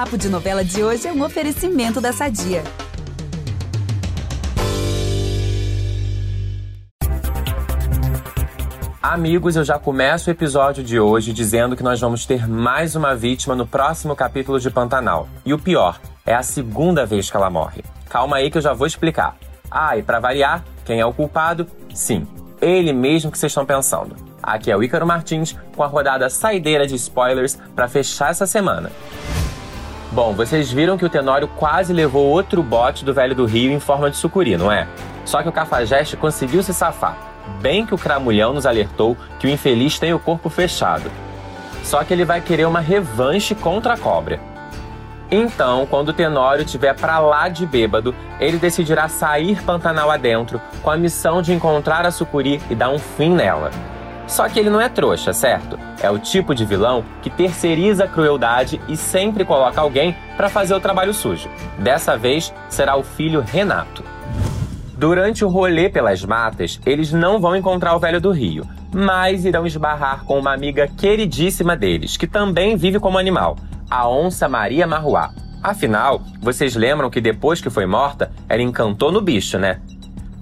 Papo de Novela de hoje é um oferecimento da Sadia. Amigos, eu já começo o episódio de hoje dizendo que nós vamos ter mais uma vítima no próximo capítulo de Pantanal. E o pior, é a segunda vez que ela morre. Calma aí que eu já vou explicar. Ah, e para variar, quem é o culpado? Sim, ele mesmo que vocês estão pensando. Aqui é o Ícaro Martins com a rodada saideira de spoilers para fechar essa semana. Bom, vocês viram que o Tenório quase levou outro bote do Velho do Rio em forma de sucuri, não é? Só que o Cafajeste conseguiu se safar bem que o Cramulhão nos alertou que o infeliz tem o corpo fechado. Só que ele vai querer uma revanche contra a cobra. Então, quando o Tenório estiver para lá de bêbado, ele decidirá sair Pantanal adentro com a missão de encontrar a Sucuri e dar um fim nela. Só que ele não é trouxa, certo? É o tipo de vilão que terceiriza a crueldade e sempre coloca alguém para fazer o trabalho sujo. Dessa vez será o filho Renato. Durante o rolê pelas matas, eles não vão encontrar o velho do Rio, mas irão esbarrar com uma amiga queridíssima deles, que também vive como animal, a onça Maria Marruá. Afinal, vocês lembram que depois que foi morta, ela encantou no bicho, né?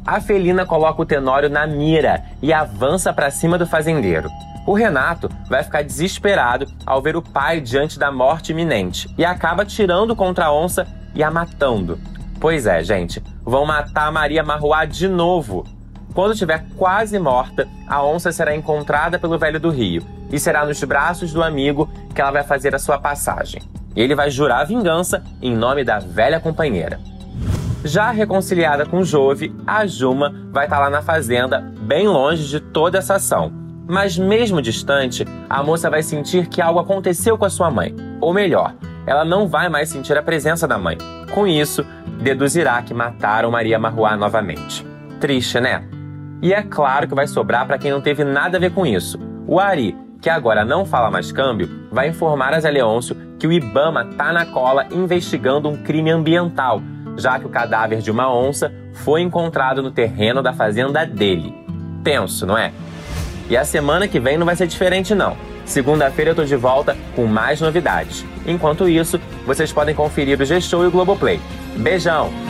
A felina coloca o Tenório na mira e avança para cima do fazendeiro. O Renato vai ficar desesperado ao ver o pai diante da morte iminente e acaba tirando contra a onça e a matando. Pois é, gente, vão matar a Maria Marruá de novo. Quando estiver quase morta, a onça será encontrada pelo velho do rio e será nos braços do amigo que ela vai fazer a sua passagem. Ele vai jurar vingança em nome da velha companheira. Já reconciliada com Jove, a Juma vai estar lá na fazenda, bem longe de toda essa ação. Mas mesmo distante, a moça vai sentir que algo aconteceu com a sua mãe. Ou melhor, ela não vai mais sentir a presença da mãe. Com isso, deduzirá que mataram Maria Marruá novamente. Triste, né? E é claro que vai sobrar para quem não teve nada a ver com isso. O Ari, que agora não fala mais câmbio, vai informar a Zé Leôncio que o Ibama tá na cola investigando um crime ambiental, já que o cadáver de uma onça foi encontrado no terreno da fazenda dele. Tenso, não é? E a semana que vem não vai ser diferente não. Segunda-feira eu tô de volta com mais novidades. Enquanto isso, vocês podem conferir o G-Show e o Globoplay. Beijão!